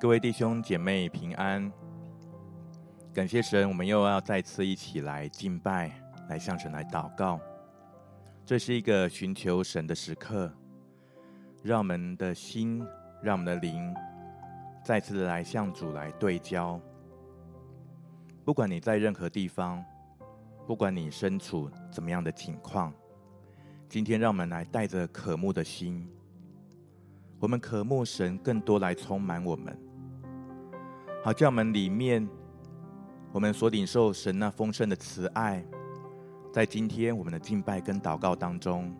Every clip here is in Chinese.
各位弟兄姐妹平安，感谢神，我们又要再次一起来敬拜，来向神来祷告。这是一个寻求神的时刻，让我们的心，让我们的灵，再次的来向主来对焦。不管你在任何地方，不管你身处怎么样的情况，今天让我们来带着渴慕的心，我们渴慕神更多来充满我们。好，叫我们里面，我们所领受神那丰盛的慈爱，在今天我们的敬拜跟祷告当中，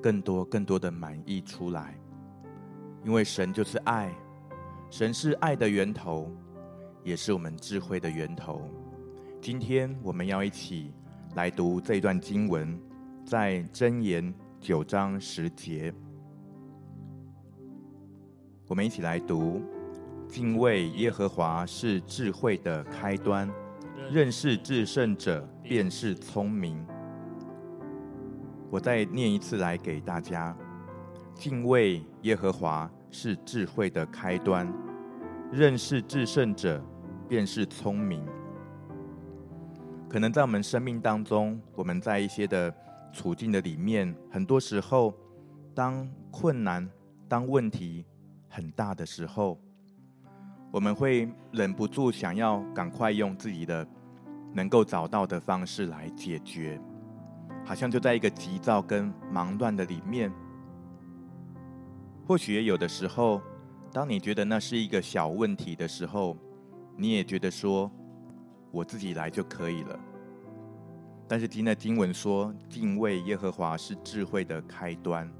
更多更多的满溢出来。因为神就是爱，神是爱的源头，也是我们智慧的源头。今天我们要一起来读这段经文，在箴言九章十节，我们一起来读。敬畏耶和华是智慧的开端，认识至圣者便是聪明。我再念一次来给大家：敬畏耶和华是智慧的开端，认识至圣者便是聪明。可能在我们生命当中，我们在一些的处境的里面，很多时候，当困难、当问题很大的时候，我们会忍不住想要赶快用自己的能够找到的方式来解决，好像就在一个急躁跟忙乱的里面。或许也有的时候，当你觉得那是一个小问题的时候，你也觉得说我自己来就可以了。但是今天的经文说，敬畏耶和华是智慧的开端。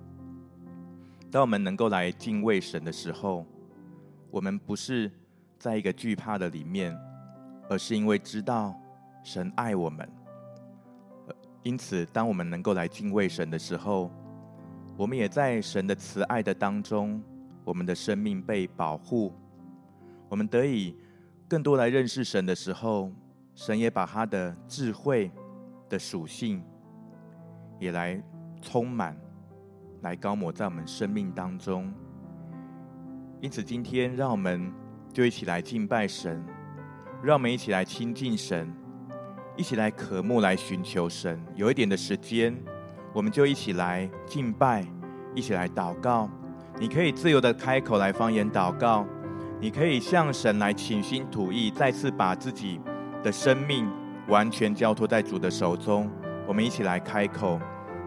当我们能够来敬畏神的时候，我们不是。在一个惧怕的里面，而是因为知道神爱我们，因此当我们能够来敬畏神的时候，我们也在神的慈爱的当中，我们的生命被保护，我们得以更多来认识神的时候，神也把他的智慧的属性也来充满，来高抹在我们生命当中。因此，今天让我们。就一起来敬拜神，让我们一起来亲近神，一起来渴慕来寻求神。有一点的时间，我们就一起来敬拜，一起来祷告。你可以自由的开口来方言祷告，你可以向神来倾心吐意，再次把自己的生命完全交托在主的手中。我们一起来开口，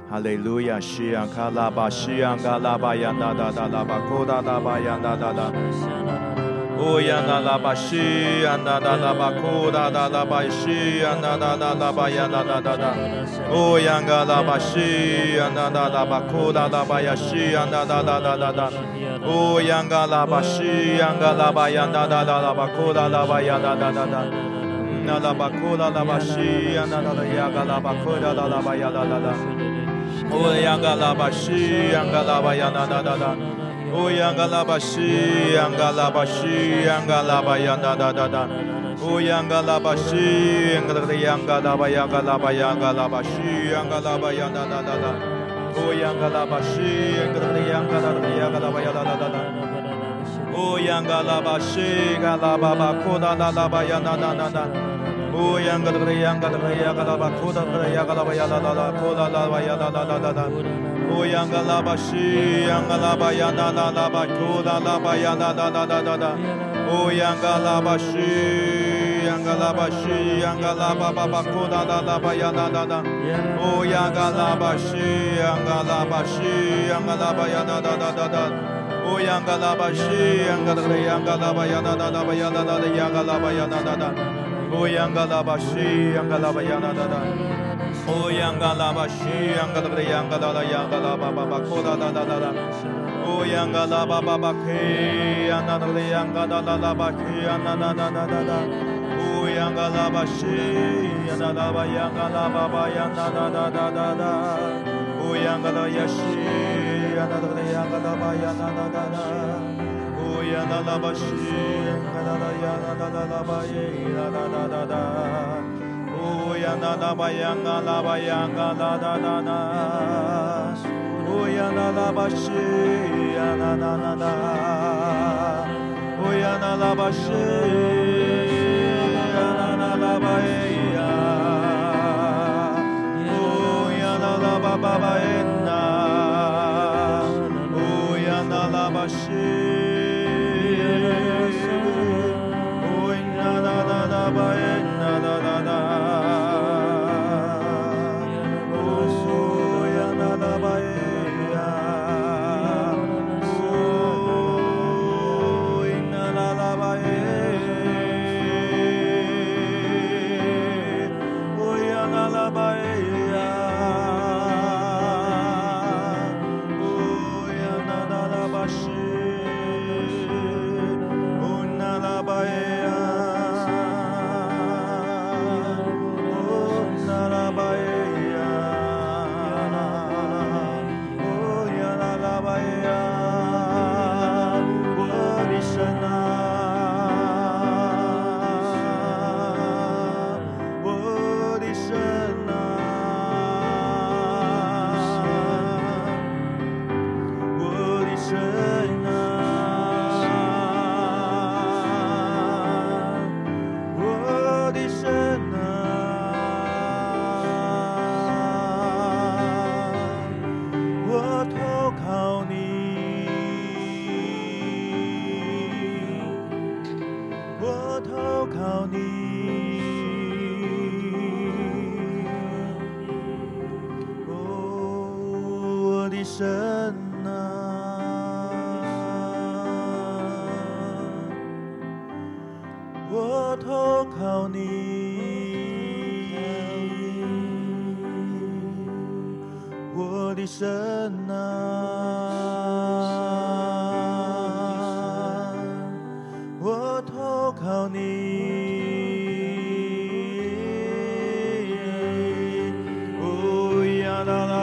哈利路亚，西呀卡拉巴，西呀卡拉巴呀哒哒哒拉巴，库哒哒巴呀哒哒哒。哦呀那拉巴西呀那那拉巴库哒哒拉巴西呀那那那拉巴呀那那那那，哦呀个拉巴西呀那那拉巴库哒拉巴呀西呀那那那那那那，哦呀个拉巴西呀个拉巴呀那那那拉巴乌央嘎拉巴西，央嘎拉巴西，央嘎拉巴央哒哒哒哒。乌央嘎拉巴西，央嘎拉巴央嘎拉巴央嘎拉巴央嘎拉巴西，央嘎拉巴央哒哒哒哒。乌央嘎拉巴西，央嘎拉巴央嘎拉巴央嘎拉巴央哒哒哒哒。乌央嘎拉巴西，嘎拉巴巴库哒哒哒巴央哒哒哒哒。乌央嘎拉巴央嘎拉巴央嘎拉巴库哒哒央嘎拉巴央哒哒哒，库哒哒巴央哒哒哒哒乌央嘎拉巴西，央嘎拉巴呀那那拉巴库哒拉巴呀那那那那那那。乌央嘎拉巴西，央嘎拉巴西，央嘎拉巴巴巴库哒哒拉巴呀那那那。乌央嘎拉巴西，央嘎拉巴西，央嘎拉巴呀那那那那那。乌央嘎拉巴西，央嘎拉巴央嘎拉巴呀那那那巴呀那那那央嘎拉巴呀那那那。乌央嘎拉巴西，央嘎拉巴呀那那那。哦，央嘎拉巴西，央嘎拉巴的央嘎拉拉，央嘎拉巴巴巴，库哒哒哒哒哒。哦，央嘎拉巴巴巴，嘿，央嘎拉的央嘎拉拉拉巴，嘿，央那那那那那那。哦，央嘎拉巴西，央嘎拉巴，央嘎拉巴巴，央那那那那那那。哦，央嘎拉耶西，央嘎拉的央嘎拉巴，央那那那那。哦，央嘎拉巴西，央嘎拉拉，央嘎拉拉巴耶，那那那那 Oya na na bayanga la bayanga la da da da. Oya na la bashi ya na na na na. Oya na la bashi ya na na la baya. Oya na la ba ba ba na. Oya na la bashi.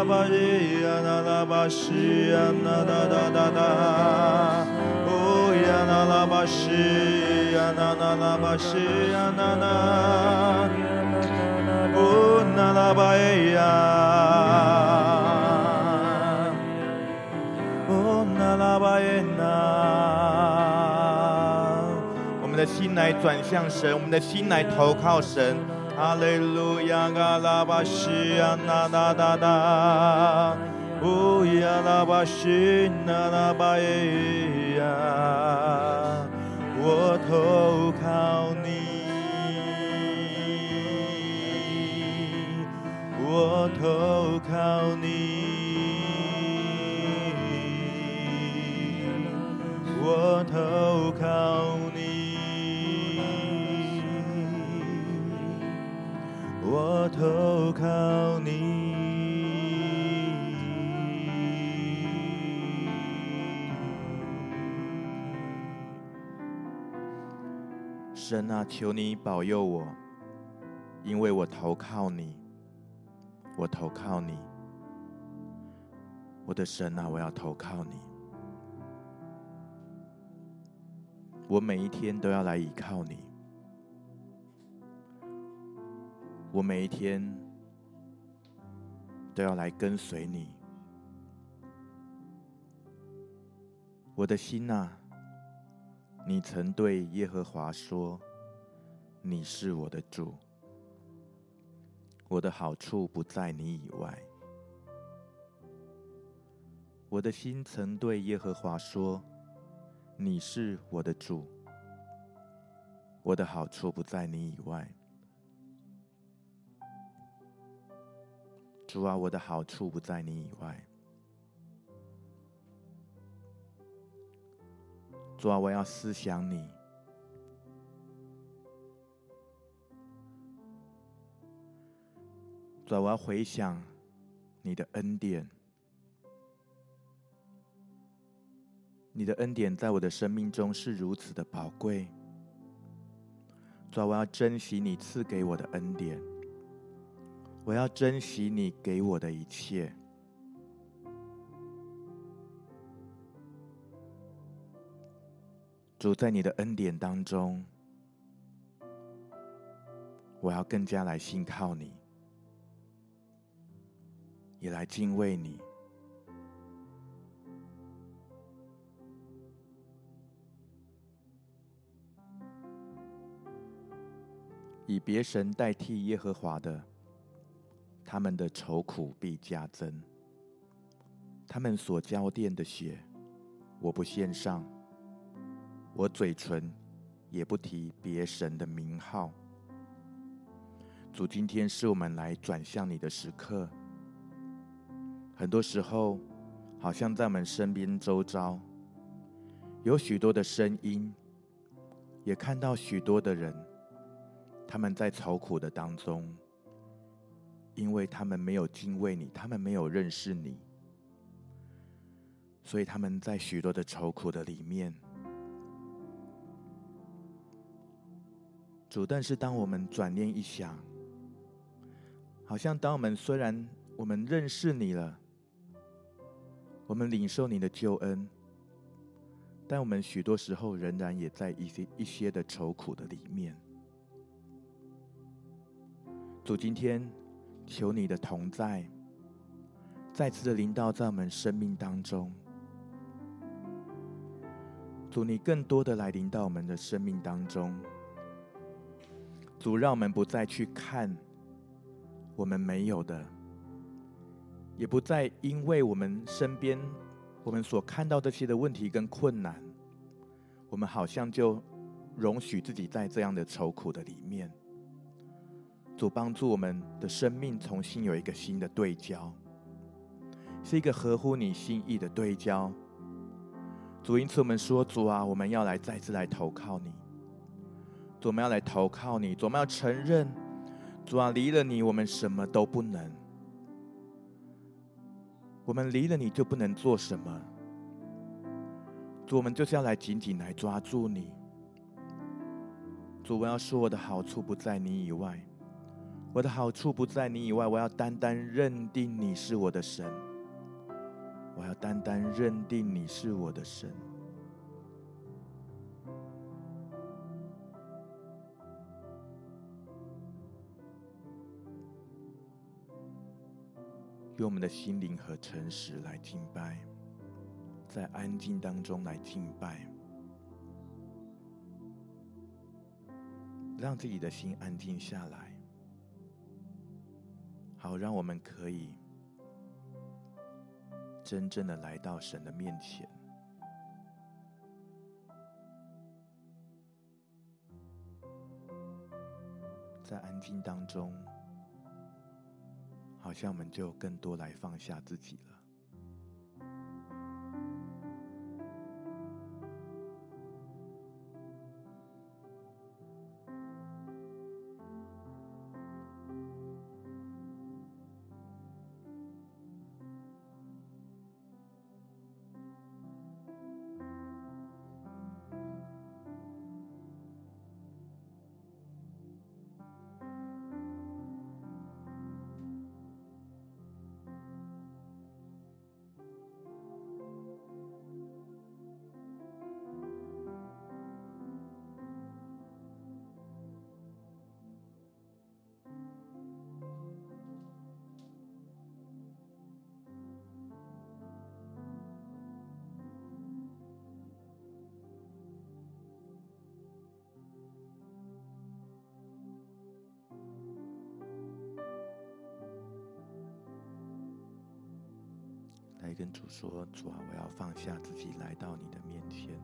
拉巴央嘎拉达达那，乌央那那巴西央那那那那，乌央那心来转向神，我们的心来投靠神。哈利路亚，嘎拉巴西亚，那那那那，乌亚拉巴西，那那巴耶呀，我投靠你，我投靠你，我投靠我投靠你，神啊，求你保佑我，因为我投靠你，我投靠你，我的神啊，我要投靠你，我每一天都要来依靠你。我每一天都要来跟随你，我的心啊，你曾对耶和华说：“你是我的主，我的好处不在你以外。”我的心曾对耶和华说：“你是我的主，我的好处不在你以外。”主啊，我的好处不在你以外。主啊，我要思想你。主啊，我要回想你的恩典。你的恩典在我的生命中是如此的宝贵。主啊，我要珍惜你赐给我的恩典。我要珍惜你给我的一切，主，在你的恩典当中，我要更加来信靠你，也来敬畏你。以别神代替耶和华的，他们的愁苦必加增。他们所浇奠的血，我不献上；我嘴唇也不提别神的名号。主，今天是我们来转向你的时刻。很多时候，好像在我们身边周遭，有许多的声音，也看到许多的人，他们在愁苦的当中，因为他们没有敬畏你，他们没有认识你，所以他们在许多的愁苦的里面。主，但是当我们转念一想，好像当我们虽然我们认识你了，我们领受你的救恩，但我们许多时候仍然也在一些一些的愁苦的里面。主，今天求你的同在，再次的临到在我们生命当中。主，你更多的来临到我们的生命当中。主，让我们不再去看。我们没有的，也不再因为我们身边我们所看到这些的问题跟困难，我们好像就容许自己在这样的愁苦的里面。主帮助我们的生命重新有一个新的对焦，是一个合乎你心意的对焦。主，因此我们说，主啊，我们要来再次来投靠你。主，我们要来投靠你。主，我们要承认。主啊，离了你，我们什么都不能。我们离了你就不能做什么。主，我们就是要来紧紧来抓住你。主，我要说，我的好处不在你以外，我的好处不在你以外。我要单单认定你是我的神，我要单单认定你是我的神。用我们的心灵和诚实来敬拜，在安静当中来敬拜，让自己的心安静下来，好让我们可以真正的来到神的面前，在安静当中。好像我们就更多来放下自己了。主：“啊，我要放下自己，来到你的面前。”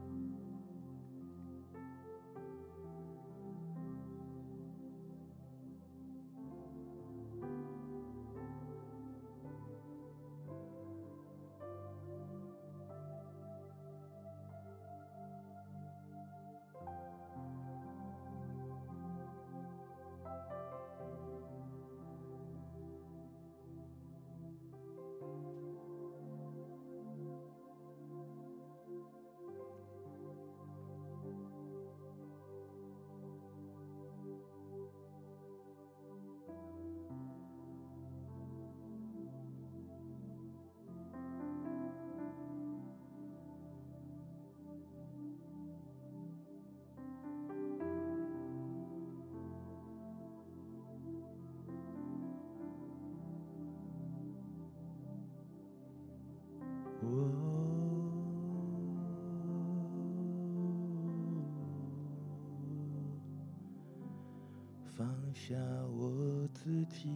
放下我自己，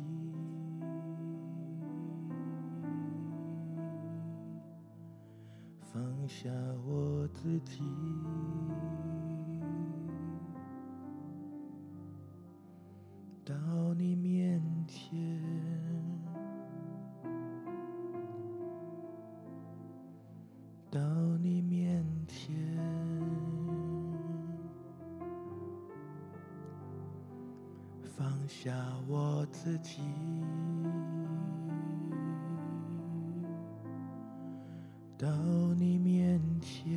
放下我自己，自己，到你面前。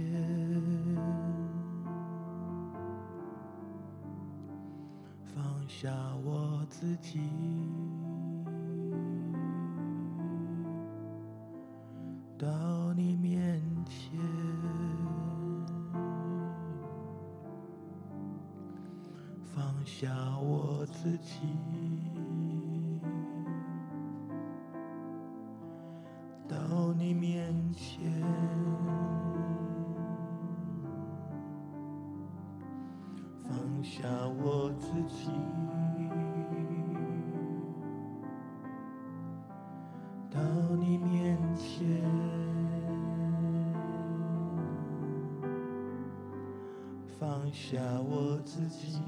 放下我自己，到你面前。放下我自己，到你面前，放下我自己。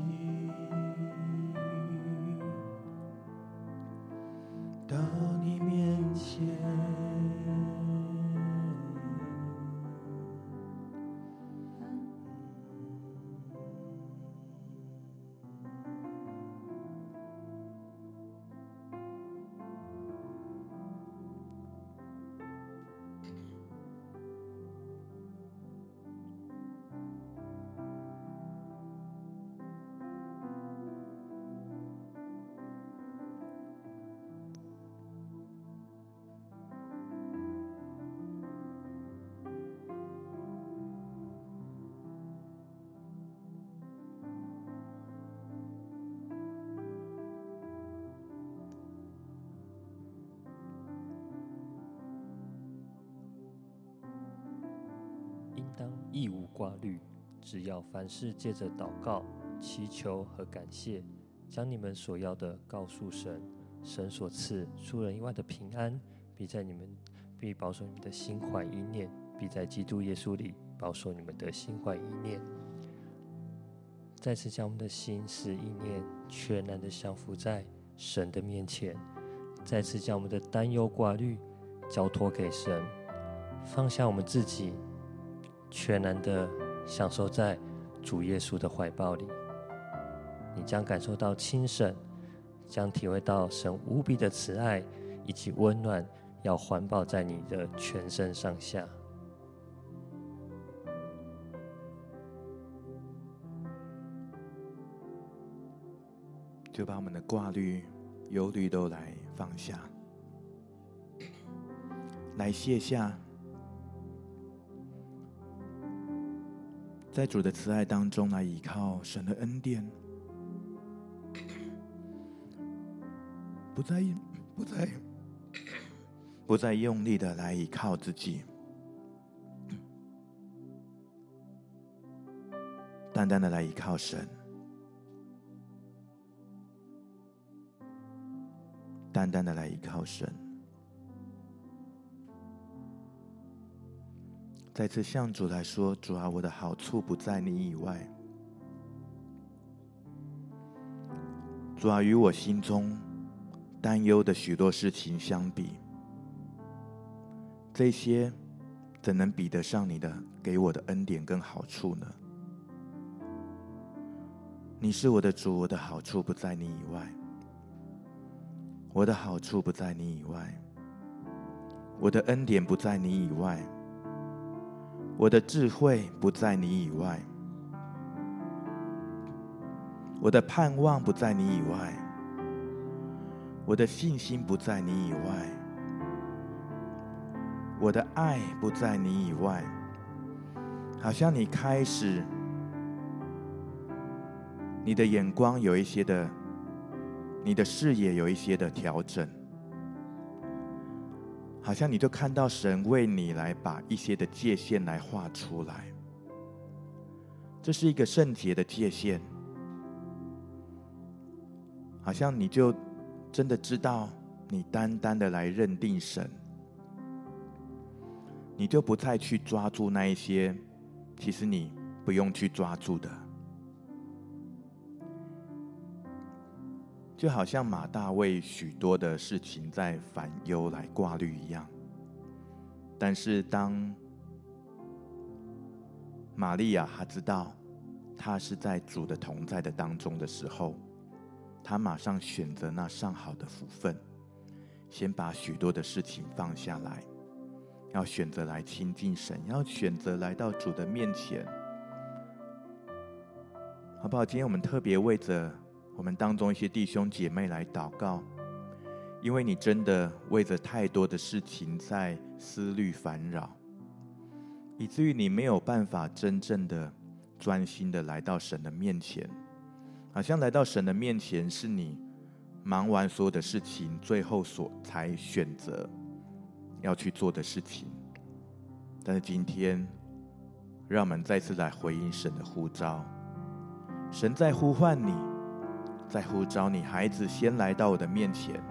只要凡事借着祷告、祈求和感谢，将你们所要的告诉神，神所赐出人意外的平安，必在你们必保守你们的心怀意念，必在基督耶稣里保守你们的心怀意念。再次将我们的心思意念全然的降服在神的面前，再次将我们的担忧挂虑交托给神，放下我们自己。全然的享受在主耶稣的怀抱里，你将感受到亲神，将体会到神无比的慈爱以及温暖，要环抱在你的全身上下。就把我们的挂虑、忧虑都来放下，来卸下。在主的慈爱当中来依靠神的恩典，不再不再不再用力的来依靠自己，淡淡的来依靠神，淡淡的来依靠神。再次向主来说：“主啊，我的好处不在你以外。主啊，与我心中担忧的许多事情相比，这些怎能比得上你的给我的恩典跟好处呢？你是我的主，我的好处不在你以外。我的好处不在你以外，我的恩典不在你以外。”我的智慧不在你以外，我的盼望不在你以外，我的信心不在你以外，我的爱不在你以外。好像你开始，你的眼光有一些的，你的视野有一些的调整。好像你就看到神为你来把一些的界限来画出来，这是一个圣洁的界限，好像你就真的知道，你单单的来认定神，你就不再去抓住那一些，其实你不用去抓住的。就好像马大为许多的事情在烦忧来挂虑一样，但是当玛利亚她知道她是在主的同在的当中的时候，她马上选择那上好的福分，先把许多的事情放下来，要选择来亲近神，要选择来到主的面前，好不好？今天我们特别为着。我们当中一些弟兄姐妹来祷告，因为你真的为着太多的事情在思虑烦扰，以至于你没有办法真正的专心的来到神的面前，好像来到神的面前是你忙完所有的事情，最后所才选择要去做的事情。但是今天，让我们再次来回应神的呼召，神在呼唤你。在呼召你，孩子，先来到我的面前，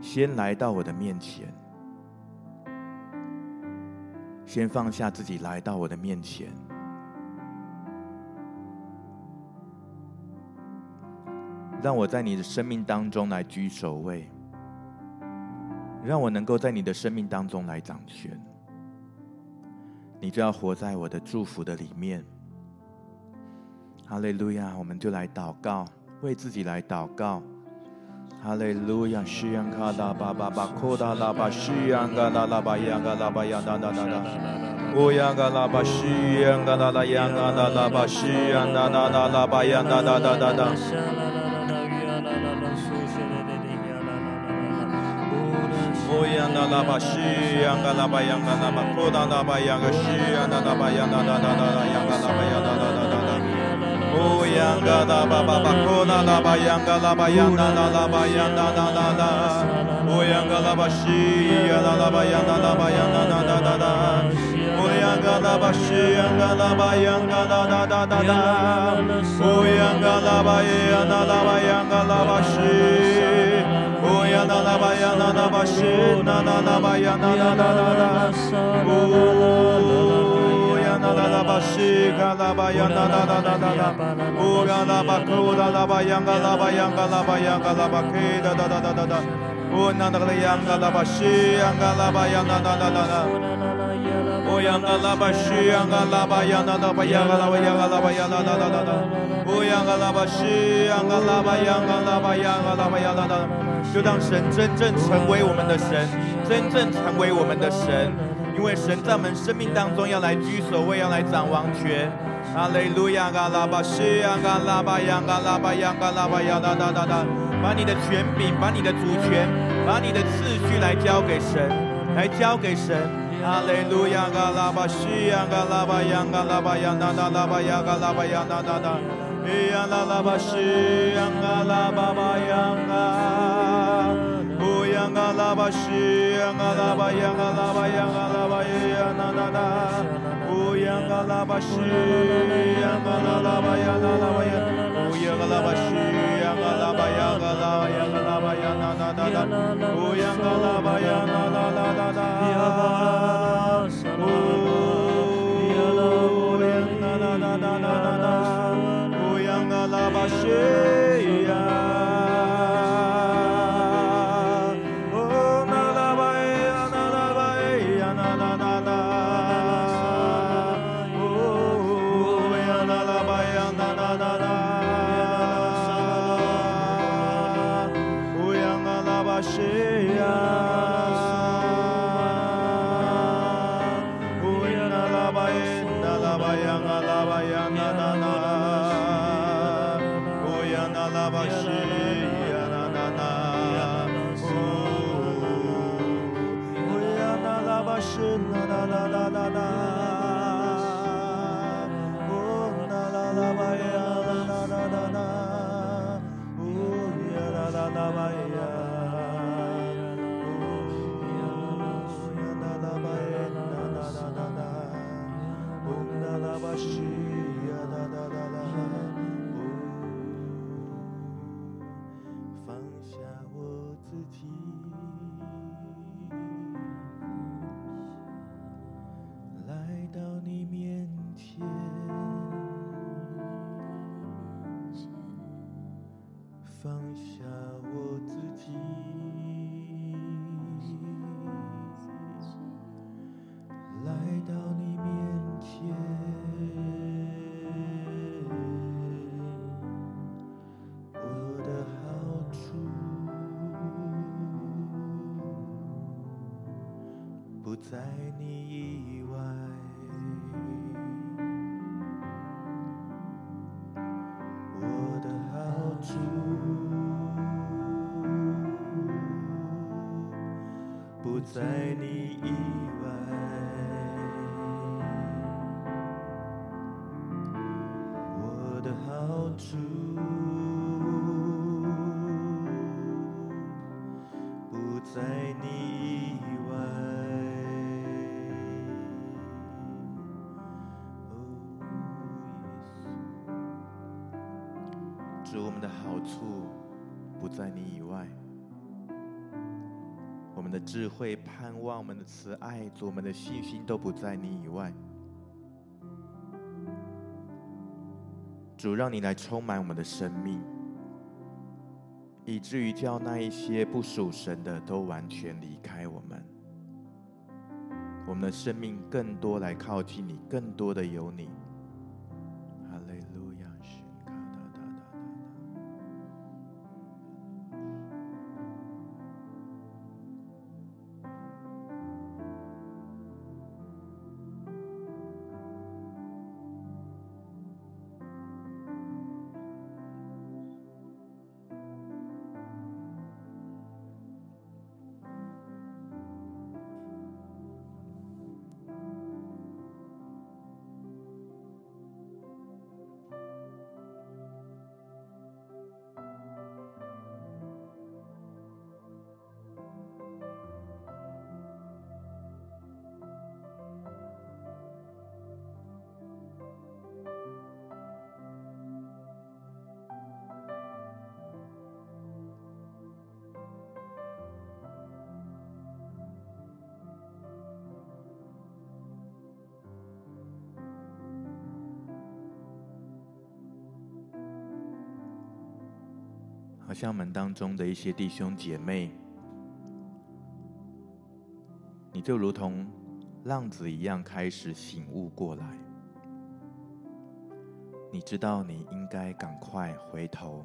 先来到我的面前，先放下自己，来到我的面前，让我在你的生命当中来居首位，让我能够在你的生命当中来掌权，你就要活在我的祝福的里面。哈利路亚，我们就来祷告。为自己来祷告，哈利路亚！西央卡拉巴巴巴库达拉巴西央嘎拉拉巴央嘎拉巴央哒哒哒哒，乌央嘎拉巴西央嘎拉拉央嘎拉拉巴西央哒哒哒拉巴央哒哒哒哒哒。乌央嘎拉巴西央嘎拉巴央嘎拉巴库达拉巴央嘎西央哒哒巴央哒哒哒哒央嘎拉巴央哒哒哒哒。哦，央嘎拉巴巴巴，库那拉巴央嘎拉巴央那那拉巴央那那那那，哦，央嘎拉巴西呀那拉巴央那拉巴央那那那那那，哦，央嘎拉巴西央嘎拉巴央嘎那那那那那，哦，央嘎拉巴耶呀那拉巴央嘎拉巴西，哦，央那拉巴央那那巴西那那那巴央那那那那那，哦。那那那巴西卡拉巴央那那那那那那，乌嘎拉巴库达拉巴央嘎拉巴央嘎拉巴央嘎拉巴 K 哒哒哒哒哒哒，乌那那个央嘎拉巴西央嘎拉巴央那那那那那，乌央嘎拉巴西央嘎拉巴央那那巴央嘎拉巴央嘎拉巴央那那那那那，乌央嘎拉巴西央嘎拉巴央嘎拉巴央嘎拉，就当神真正成为我们的神，真正成为我们的神。因为神在我们生命当中要来居首位，要来掌王权。哈利路亚，嘎拉巴西，嘎拉巴呀，嘎拉巴呀，嘎拉巴呀，哒哒哒哒，把你的权柄，把你的主权，把你的次序来交给神，来交给神。哈利路亚，嘎拉巴西，嘎拉巴呀，嘎拉巴呀，哒哒拉巴呀，嘎拉巴呀，哒哒哒，咿呀啦啦巴西，嘎拉巴巴呀，嘎。央嘎拉，拉巴，央嘎拉巴，央嘎拉巴，呀那那那，乌央嘎拉巴西，央嘎拉拉巴，央嘎拉巴，乌央嘎拉巴西，央嘎拉巴，央嘎拉，央嘎拉巴，呀那那那那，乌央嘎拉巴，呀那那那那那，乌央那那那那那那，乌央在你以外，我的好处不在你以外。主，我们的好处不在你以外。的智慧、盼望、我们的慈爱、主我们的信心都不在你以外。主，让你来充满我们的生命，以至于叫那一些不属神的都完全离开我们。我们的生命更多来靠近你，更多的有你。像门当中的一些弟兄姐妹，你就如同浪子一样开始醒悟过来。你知道你应该赶快回头，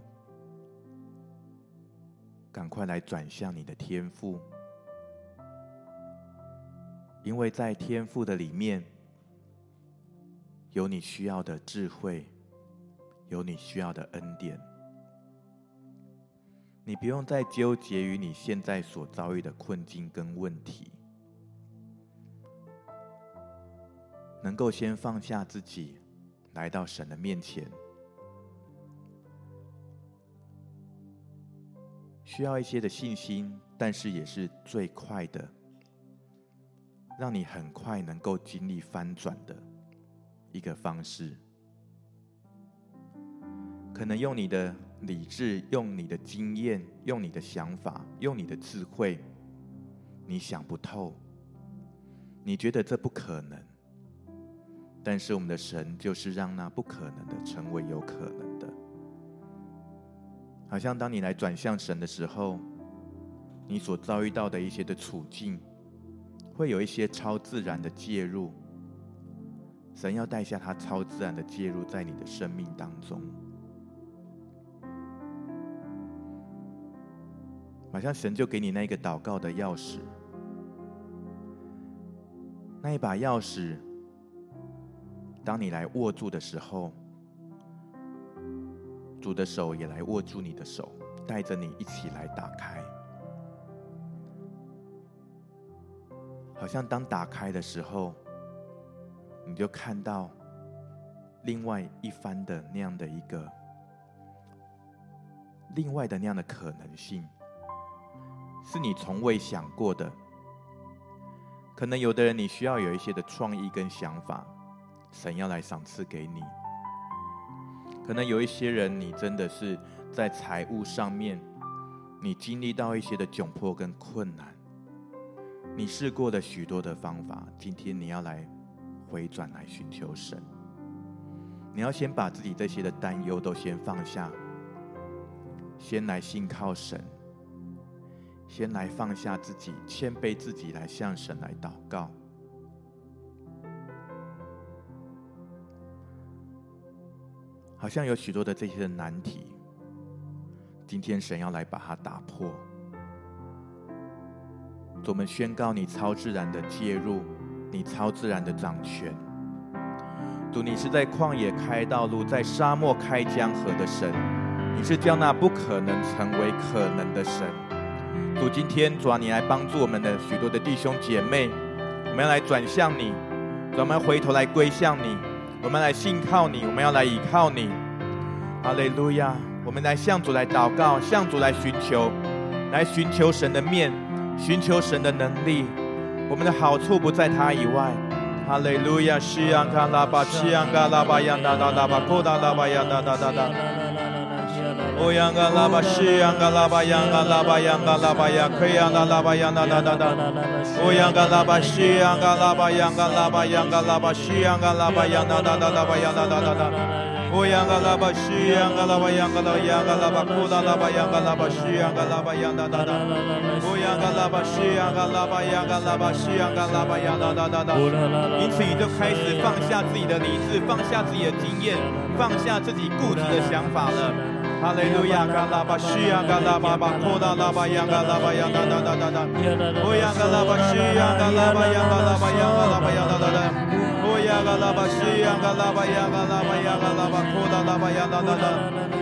赶快来转向你的天赋，因为在天赋的里面，有你需要的智慧，有你需要的恩典。你不用再纠结于你现在所遭遇的困境跟问题，能够先放下自己，来到神的面前，需要一些的信心，但是也是最快的，让你很快能够经历翻转的一个方式，可能用你的。理智，用你的经验，用你的想法，用你的智慧，你想不透，你觉得这不可能，但是我们的神就是让那不可能的成为有可能的。好像当你来转向神的时候，你所遭遇到的一些的处境，会有一些超自然的介入，神要带下他超自然的介入在你的生命当中。马上神就给你那个祷告的钥匙，那一把钥匙，当你来握住的时候，主的手也来握住你的手，带着你一起来打开。好像当打开的时候，你就看到另外一番的那样的一个，另外的那样的可能性。是你从未想过的，可能有的人你需要有一些的创意跟想法，神要来赏赐给你。可能有一些人，你真的是在财务上面，你经历到一些的窘迫跟困难，你试过的许多的方法，今天你要来回转来寻求神，你要先把自己这些的担忧都先放下，先来信靠神，先来放下自己，谦卑自己，来向神来祷告。好像有许多的这些难题，今天神要来把它打破。我们宣告你超自然的介入，你超自然的掌权。主，你是在旷野开道路，在沙漠开江河的神，你是叫那不可能成为可能的神。主，今天主啊，你来帮助我们的许多的弟兄姐妹，我们要来转向你，我们要回头来归向你。我们来信靠你，我们要来倚靠你。哈利路亚！我们来向主来祷告，向主来寻求，来寻求神的面，寻求神的能力。我们的好处不在他以外。哈利路亚！西安卡拉巴，西安卡拉巴，央哒哒哒巴，库达拉巴，央达达达达。哦，央卡拉巴，西安卡拉巴，央卡拉巴，央卡拉巴，央可以央达拉巴，央达达达达。哦，央卡拉巴，西安卡拉巴，央卡拉巴，央卡拉巴，西安卡拉巴，央达达达巴，央达达达达。哦，央卡拉巴，西安卡拉巴，央卡拉，央卡拉巴，库达拉巴，央卡拉巴，西安卡拉巴，央达达达。哦，央卡拉巴，西安卡拉巴，央卡拉巴，西安卡拉巴，央达达达达。因此，你就开始放下自己的理智，放下自己的经验，放下自己固执的想法了。哈利路亚！嘎拉巴西亚，嘎拉巴巴，库达拉巴，央嘎拉巴，央达达达达达。哦，央嘎拉巴西亚，嘎拉巴，央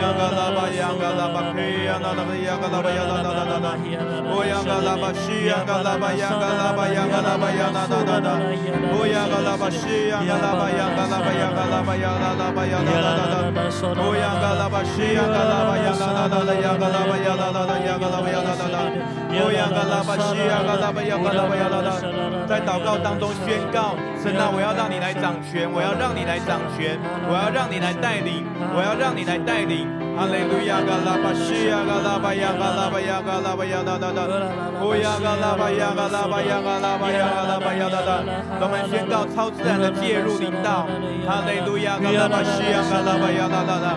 拉巴，央嘎拉巴，央达达达。哦，央嘎拉巴西亚，嘎拉巴，央嘎拉巴，央嘎拉，拉，拉，拉，央嘎拉巴，西亚，嘎拉巴巴，库达拉巴，央嘎拉巴，央达达达。哦，央嘎拉，拉，拉，拉巴，央达达达。央嘎拉巴，西，央嘎拉巴，央嘎拉巴西，央嘎拉巴，央达达达，哦，卡拉，拉，拉，拉巴，央嘎拉巴，西，央嘎拉巴，央嘎拉，拉，拉，拉巴，央嘎拉巴，央嘎拉，拉，拉，拉巴，央嘎拉巴，央达达达，央嘎拉，拉，拉，拉，在祷告当中宣告：神啊，我要让你来掌权，我要让你来掌权，我要让你来带领，我要让你来带领。哈利路亚！嘎拉巴西，央嘎拉巴，央嘎拉巴，央嘎拉巴，央达达达。哦，央嘎拉巴，央嘎拉巴，央嘎拉巴，央嘎拉巴，央达达。我们宣告超自然的介入领导。哈利路亚！嘎拉巴西，央嘎拉巴，央达达达。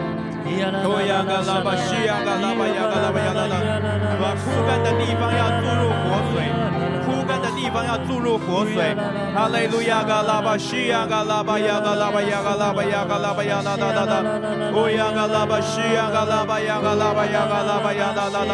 哦，央嘎拉巴西，央嘎拉巴，央嘎拉巴，央达达。把枯干的地方要注入活水，枯干的地方要注入活水。哈利路亚！嘎拉巴西，央嘎拉巴，央嘎拉巴，央嘎拉巴，央嘎拉巴，央达达达达。哦，央嘎拉巴西，央嘎拉巴，央嘎拉巴，央嘎拉巴，央达达达。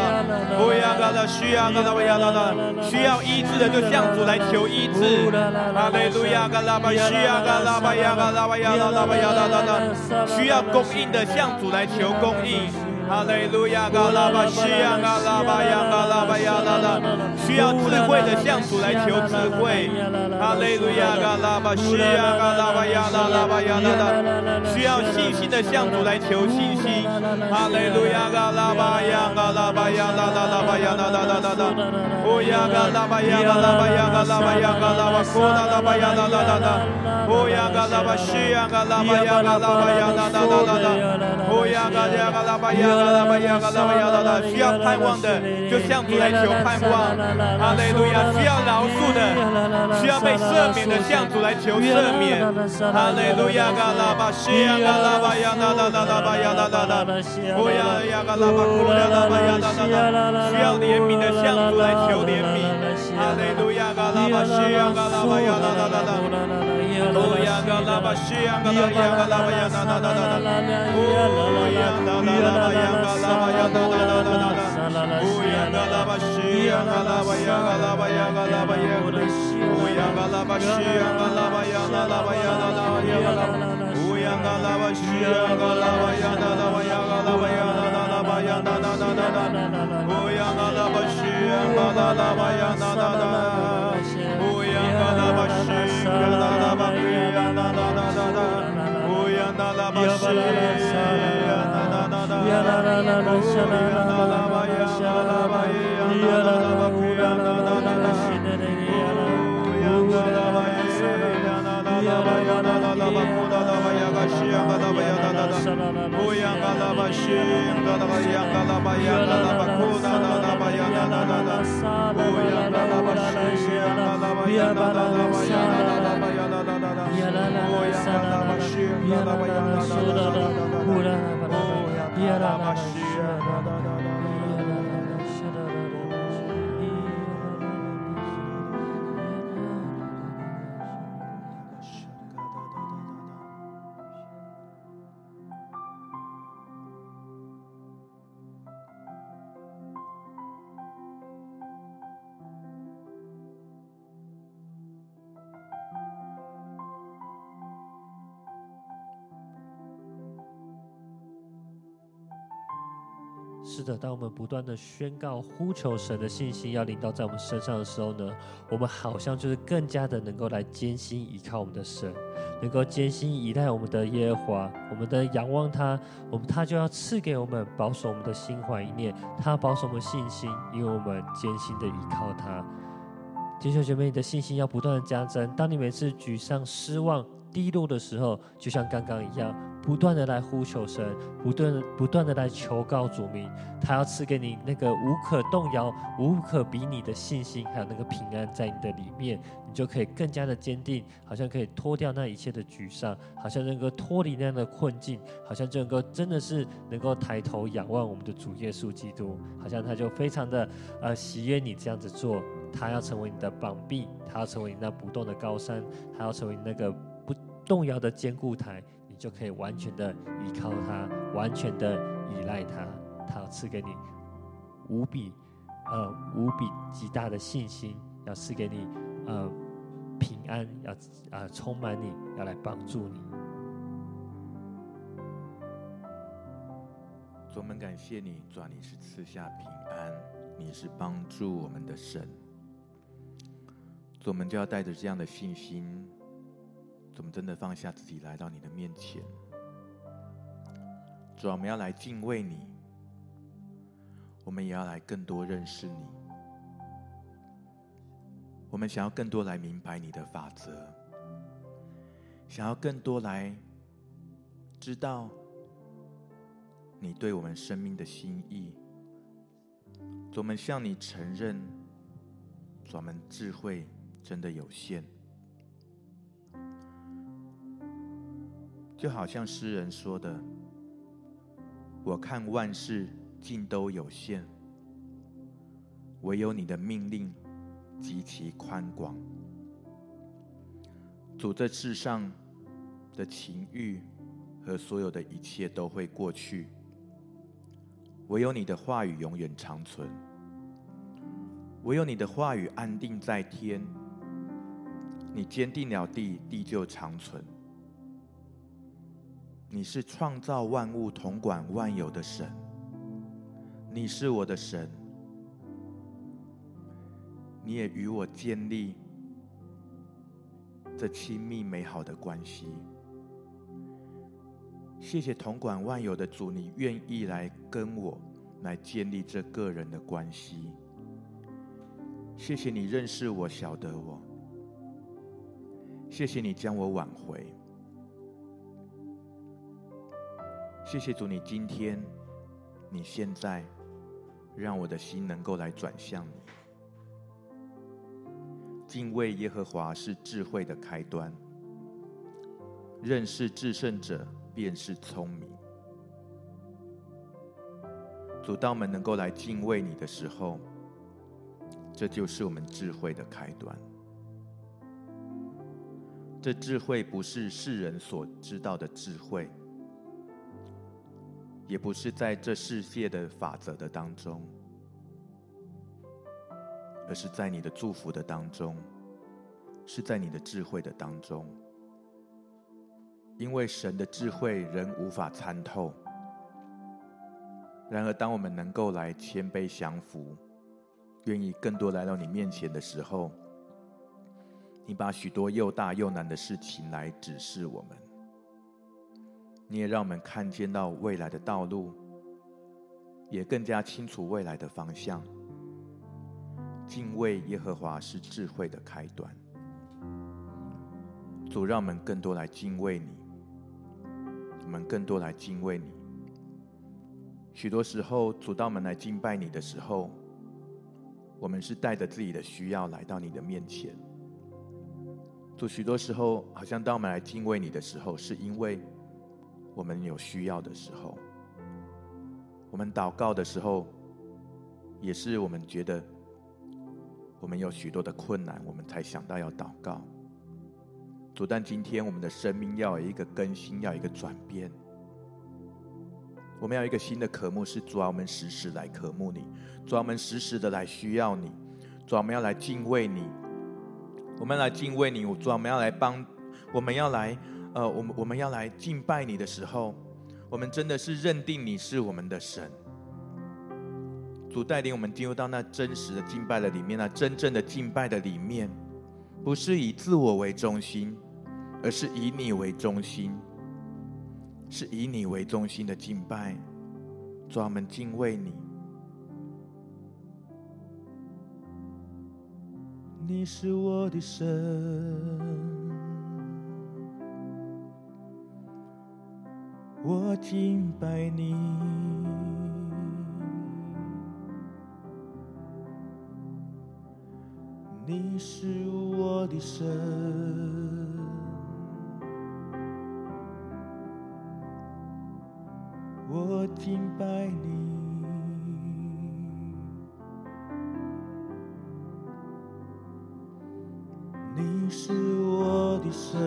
哦，央嘎拉西，央嘎拉巴，央达达。需要医治的就向主来求医治。哈利路亚！嘎拉巴西，央嘎拉巴，央嘎拉巴，央嘎拉巴，央达达达。需要供应的向主。来求供应，哈利路亚，嘎拉巴西亚，嘎拉巴呀，嘎拉巴呀，拉拉，需要智慧的向主来求智慧，哈利路亚，嘎拉巴西亚，嘎拉巴呀，拉拉巴呀，拉拉，需要信心的向主来求信心，哈利路亚，嘎拉巴呀，嘎拉巴呀，拉拉拉巴呀，拉拉拉拉拉，哦呀，嘎拉巴呀，嘎拉巴呀，嘎拉巴呀，嘎拉巴，库拉拉巴呀，拉拉拉拉，哦呀，嘎拉巴西亚，嘎拉巴呀，嘎拉巴呀，拉拉拉拉拉，哦。呀嘎呀嘎拉巴呀嘎拉巴呀嘎拉巴呀啦啦，需要盼望的就向主来求盼望。阿门路亚，需要饶恕的，需要被赦免的向主来求赦免。阿门路亚，嘎拉巴西呀嘎拉巴呀拉拉拉拉巴呀啦啦啦，哦呀呀嘎拉巴库呀拉巴呀拉拉拉，需要怜悯的向主来求怜悯。哈利路亚，嘎拉巴西呀嘎拉巴呀啦啦啦啦，哦呀嘎拉巴西呀嘎拉呀嘎拉巴呀啦啦啦啦，哦。乌央嘎拉巴，央嘎拉巴，央嘎拉巴，央嘎拉巴，乌央嘎拉巴，央嘎是的，当我们不断的宣告、呼求神的信心要临到在我们身上的时候呢，我们好像就是更加的能够来坚心依靠我们的神，能够坚心依赖我们的耶和华，我们的仰望他，我们他就要赐给我们保守我们的心怀意念，他保守我们信心，因为我们坚心的依靠他。弟兄姐妹，你的信心要不断的加增。当你每次沮丧、失望、低落的时候，就像刚刚一样。不断的来呼求神，不断不断的来求告主名，他要赐给你那个无可动摇、无可比拟的信心，还有那个平安在你的里面，你就可以更加的坚定，好像可以脱掉那一切的沮丧，好像能够脱离那样的困境，好像就能够真的是能够抬头仰望我们的主耶稣基督，好像他就非常的呃喜悦你这样子做，他要成为你的膀臂，他要成为你那不动的高山，他要成为你那个不动摇的坚固台。就可以完全的依靠他，完全的依赖他，他要赐给你无比呃无比极大的信心，要赐给你呃平安，要、呃、充满你，要来帮助你。主，我们感谢你，主啊，你是赐下平安，你是帮助我们的神。主，我们就要带着这样的信心。我们真的放下自己来到你的面前，主啊，我们要来敬畏你，我们也要来更多认识你，我们想要更多来明白你的法则，想要更多来知道你对我们生命的心意。主，我们向你承认，主，我们智慧真的有限。就好像诗人说的：“我看万事尽都有限，唯有你的命令极其宽广。主，这世上的情欲和所有的一切都会过去，唯有你的话语永远长存。唯有你的话语安定在天，你坚定了地，地就长存。”你是创造万物、统管万有的神，你是我的神，你也与我建立这亲密美好的关系。谢谢统管万有的主，你愿意来跟我来建立这个人的关系。谢谢你认识我、晓得我，谢谢你将我挽回。谢谢主，你今天、你现在，让我的心能够来转向你。敬畏耶和华是智慧的开端，认识至圣者便是聪明。主，道们能够来敬畏你的时候，这就是我们智慧的开端。这智慧不是世人所知道的智慧。也不是在这世界的法则的当中，而是在你的祝福的当中，是在你的智慧的当中。因为神的智慧人无法参透。然而，当我们能够来谦卑降服，愿意更多来到你面前的时候，你把许多又大又难的事情来指示我们。你也让我们看见到未来的道路，也更加清楚未来的方向。敬畏耶和华是智慧的开端。主，让我们更多来敬畏你，我们更多来敬畏你。许多时候，主，道们来敬拜你的时候，我们是带着自己的需要来到你的面前。主，许多时候，好像当我们来敬畏你的时候，是因为我们有需要的时候；我们祷告的时候，也是我们觉得我们有许多的困难，我们才想到要祷告。主，但今天我们的生命要有一个更新，要有一个转变。我们要一个新的渴慕，是主啊，我们时时来渴慕你；主啊，我们时时的来需要你；主啊，我们要来敬畏你；我们来敬畏你；主啊，我们要来帮，我们要来，呃，我们我们要来敬拜你的时候，我们真的是认定你是我们的神。主带领我们进入到那真实的敬拜的里面，那真正的敬拜的里面，不是以自我为中心，而是以你为中心。是以你为中心的敬拜，专门敬畏你。你是我的神，我敬拜你。你是我的神。我敬拜你，你是我的神，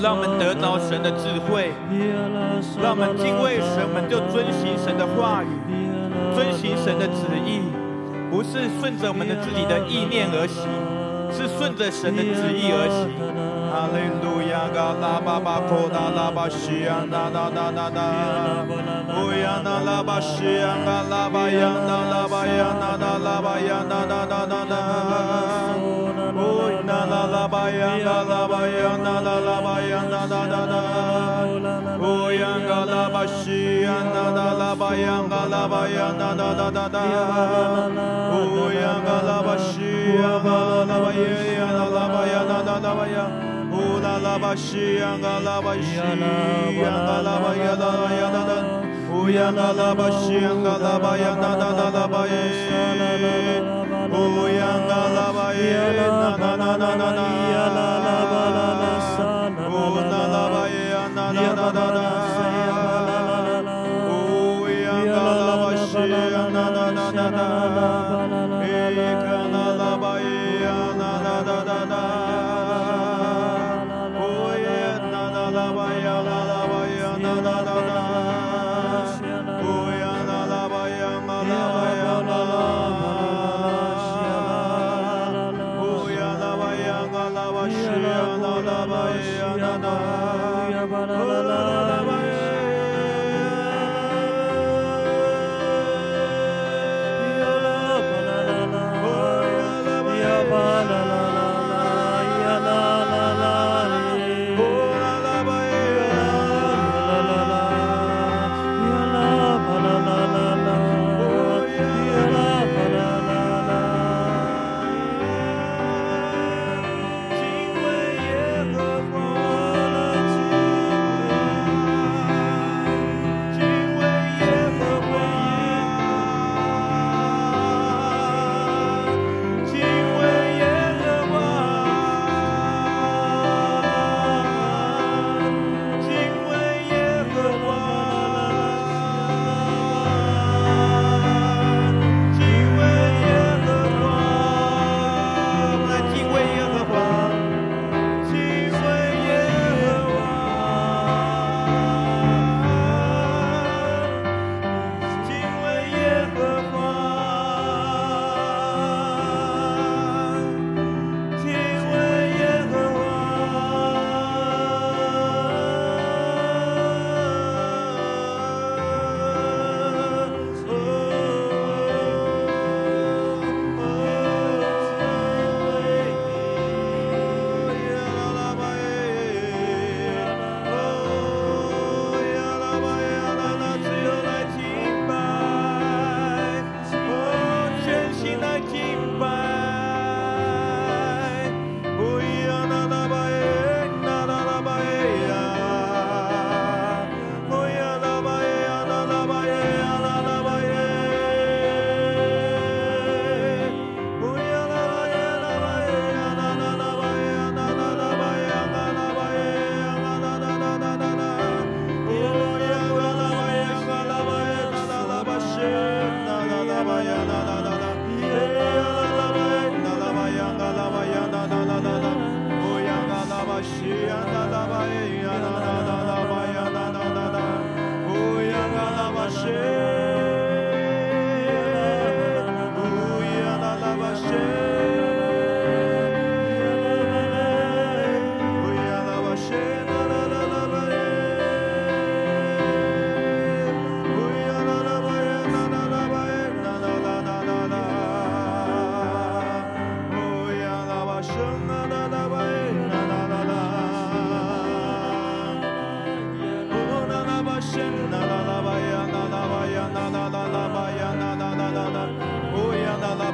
让我们得着神的智慧，让我们敬畏神，我们就遵行神的话语，遵行神的旨意。不是顺着我们的自己的意念而行，是顺着神的旨意而行。哈利路亚，嘎拉巴巴库达拉巴西亚，呐呐呐呐呐，乌亚那拉巴西亚，嘎拉巴亚，那拉巴亚，那那拉巴亚，那那那那那，乌亚，那拉巴亚，那那拉巴亚，那，拉巴亚，那那，拉巴亚，那那那那那。乌央嘎拉巴西央嘎拉巴耶央嘎拉巴呀那那那巴呀，乌那拉巴西央嘎拉巴西央嘎拉巴呀那那呀那那，乌央嘎拉巴西央嘎拉巴呀那那那那巴耶，乌央嘎拉 na na na na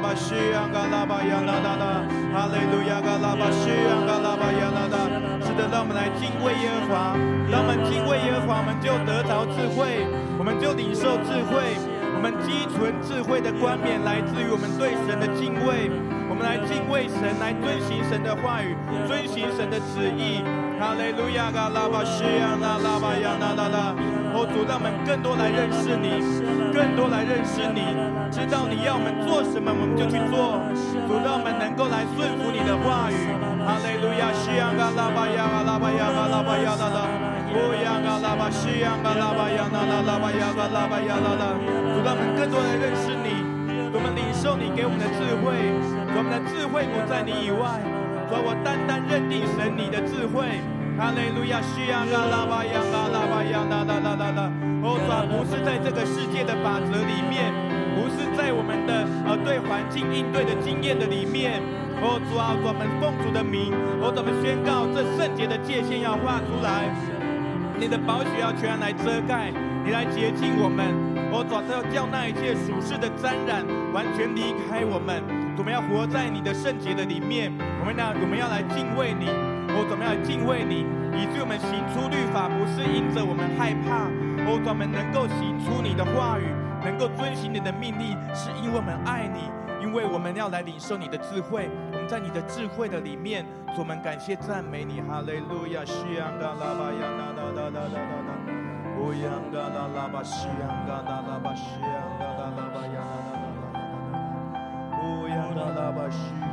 巴耶呀那那那那那。西呀嘎拉巴呀啦啦啦，哈利路亚嘎拉巴西呀嘎拉巴呀啦啦。是的，让我们来敬畏耶和华，让我们敬畏耶和华，我们就得着智慧，我们就领受智慧，我们积存智慧的冠冕，来自于我们对神的敬畏。我们来敬畏神，来遵行神的话语，遵行神的旨意。哈利路亚嘎拉巴西呀啦拉巴呀啦啦啦。哦，主，让我们更多来认识你，更多来认识你，知道你要我们做什么，我们就去做。主，让我们能够来顺服你的话语。哈利路亚，西呀嘎拉巴呀嘎拉巴呀嘎拉巴呀啦啦，乌呀嘎拉巴西呀嘎拉巴呀啦啦拉巴呀嘎拉巴呀啦啦。主，让我们更多来认识你，我们领受你给我们的智慧，我们的智慧不在你以外，主，我单单认定神你的智慧。哈利路亚，西呀嘎拉巴呀嘎拉巴呀啦啦啦啦啦！哦，主啊，不是在这个世界的法则里面，不是在我们的呃对环境应对的经验的里面。哦，主啊，我们奉主的名，我怎么宣告这圣洁的界限要画出来？你的宝血要全然来遮盖，你来洁净我们。我，主啊，要叫那一切属世的沾染完全离开我们。我们要活在你的圣洁的里面，我们要我们要来敬畏你。我怎么样敬畏你，以致我们行出律法，不是因着我们害怕，我专门能够行出你的话语，能够遵循你的命令，是因为我们爱你，因为我们要来领受你的智慧。我们在你的智慧的里面，我们感谢赞美你，哈利路亚，西呀嘎拉巴呀啦啦啦啦啦啦啦，乌呀嘎拉拉巴西呀嘎拉拉巴西呀嘎拉拉巴呀啦啦啦啦啦，乌呀嘎拉巴西。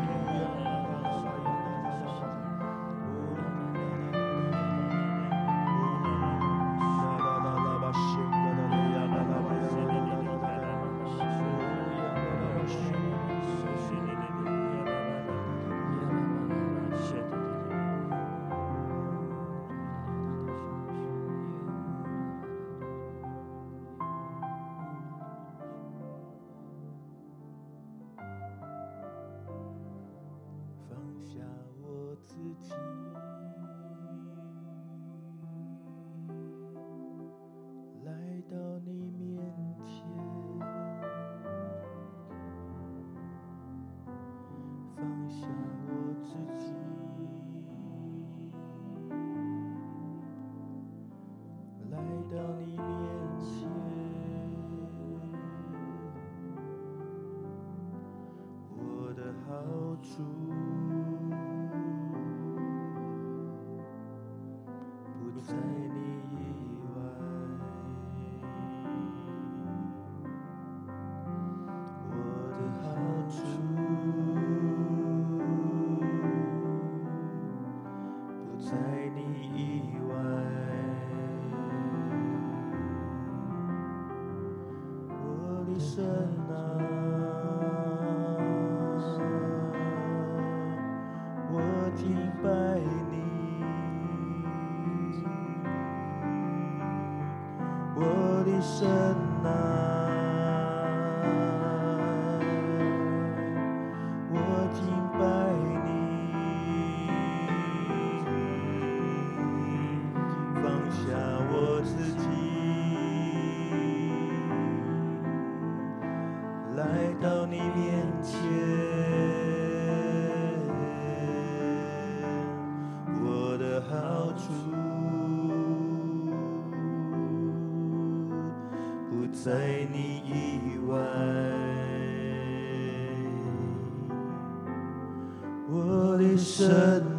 在你以外，我的神。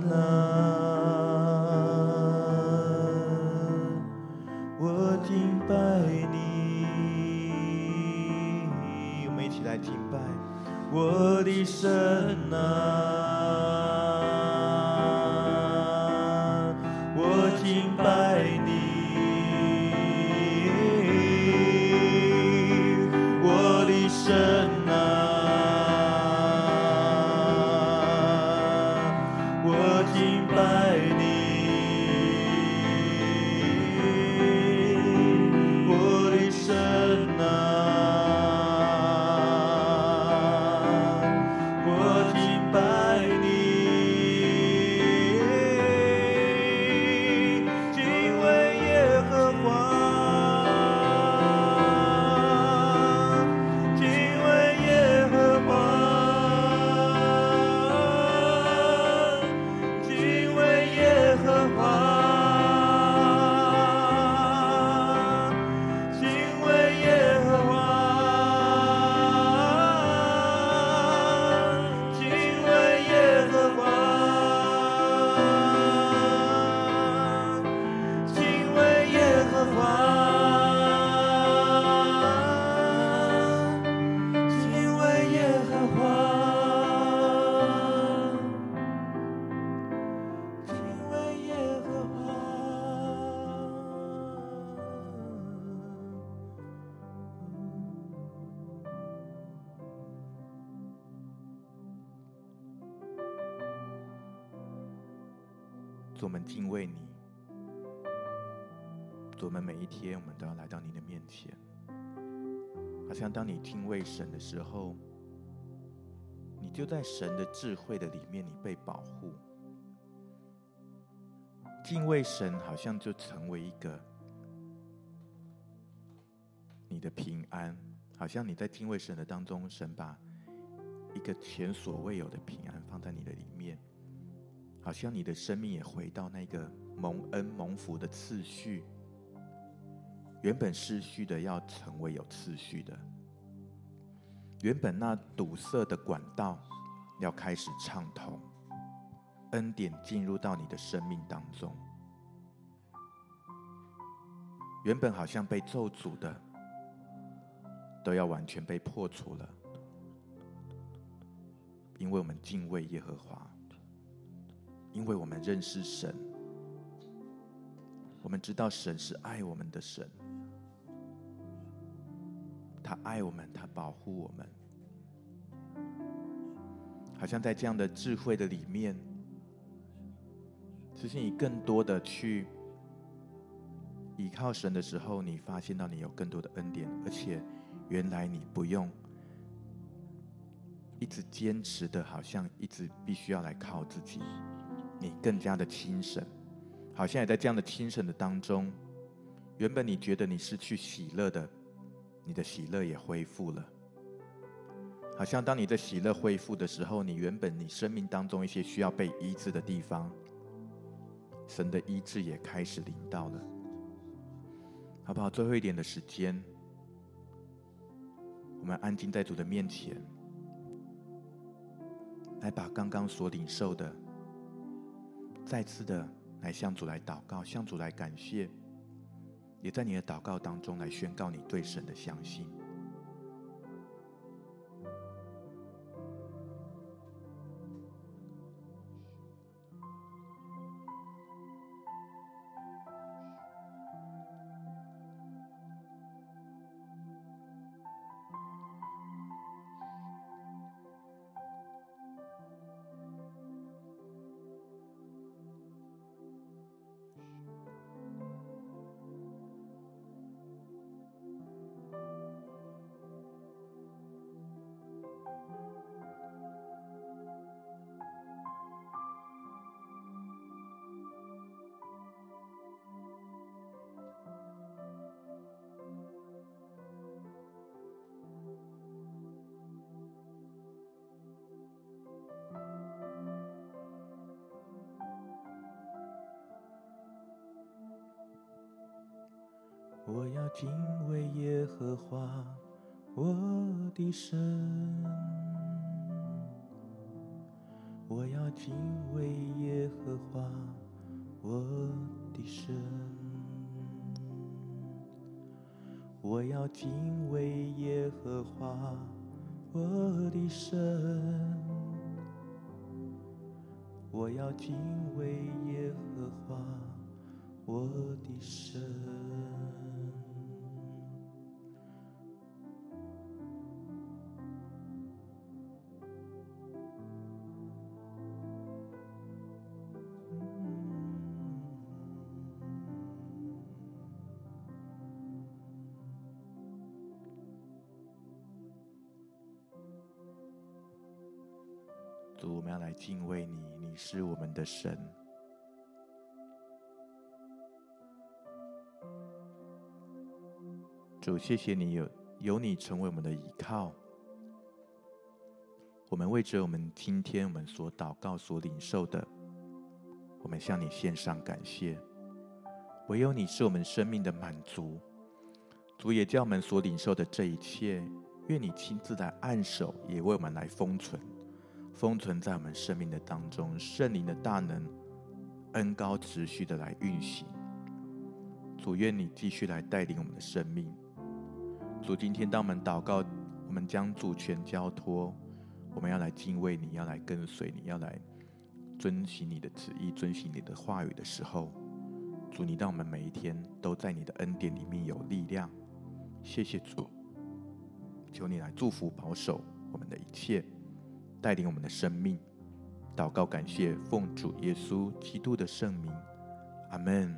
主，我们敬畏你。主，我们每一天，我们都要来到你的面前。好像当你敬畏神的时候，你就在神的智慧的里面，你被保护。敬畏神，好像就成为一个你的平安。好像你在敬畏神的当中，神把一个前所未有的平安放在你的里面。好像你的生命也回到那个蒙恩蒙福的次序。原本失序的，要成为有次序的；原本那堵塞的管道，要开始畅通。恩典进入到你的生命当中。原本好像被咒诅的，都要完全被破除了，因为我们敬畏耶和华，因为我们认识神，我们知道神是爱我们的神。他爱我们，他保护我们，好像在这样的智慧的里面，其实你更多的去依靠神的时候，你发现到你有更多的恩典，而且原来你不用一直坚持的，好像一直必须要来靠自己，你更加的轻省，好像也在这样的轻省的当中，原本你觉得你失去喜乐的。你的喜乐也恢复了，好像当你的喜乐恢复的时候，你原本你生命当中一些需要被医治的地方，神的医治也开始临到了，好不好？最后一点的时间，我们安静在主的面前，来把刚刚所领受的，再次的来向主来祷告，向主来感谢。也在你的祷告当中来宣告你对神的相信。和华，我的神。我要敬畏耶和华，我的神。我要敬畏耶和华，我的神。我要敬畏耶和华，我的神。敬畏你，你是我们的神。主，谢谢你有有你成为我们的依靠。我们为着我们今天我们所祷告、所领受的，我们向你献上感谢。唯有你是我们生命的满足。主也叫我们所领受的这一切，愿你亲自来按手，也为我们来封存。封存在我们生命的当中，圣灵的大能恩高持续的来运行。主，愿你继续来带领我们的生命。主，今天当我们祷告，我们将主权交托，我们要来敬畏你，要来跟随你，要来遵行你的旨意，遵行你的话语的时候，主，你让我们每一天都在你的恩典里面有力量。谢谢主，求你来祝福保守我们的一切。带领我们的生命，祷告感谢，奉主耶稣基督的圣名，阿门。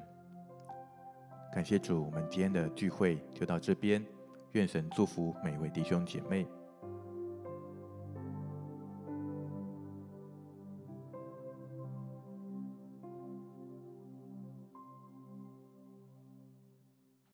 感谢主，我们今天的聚会就到这边。愿神祝福每位弟兄姐妹。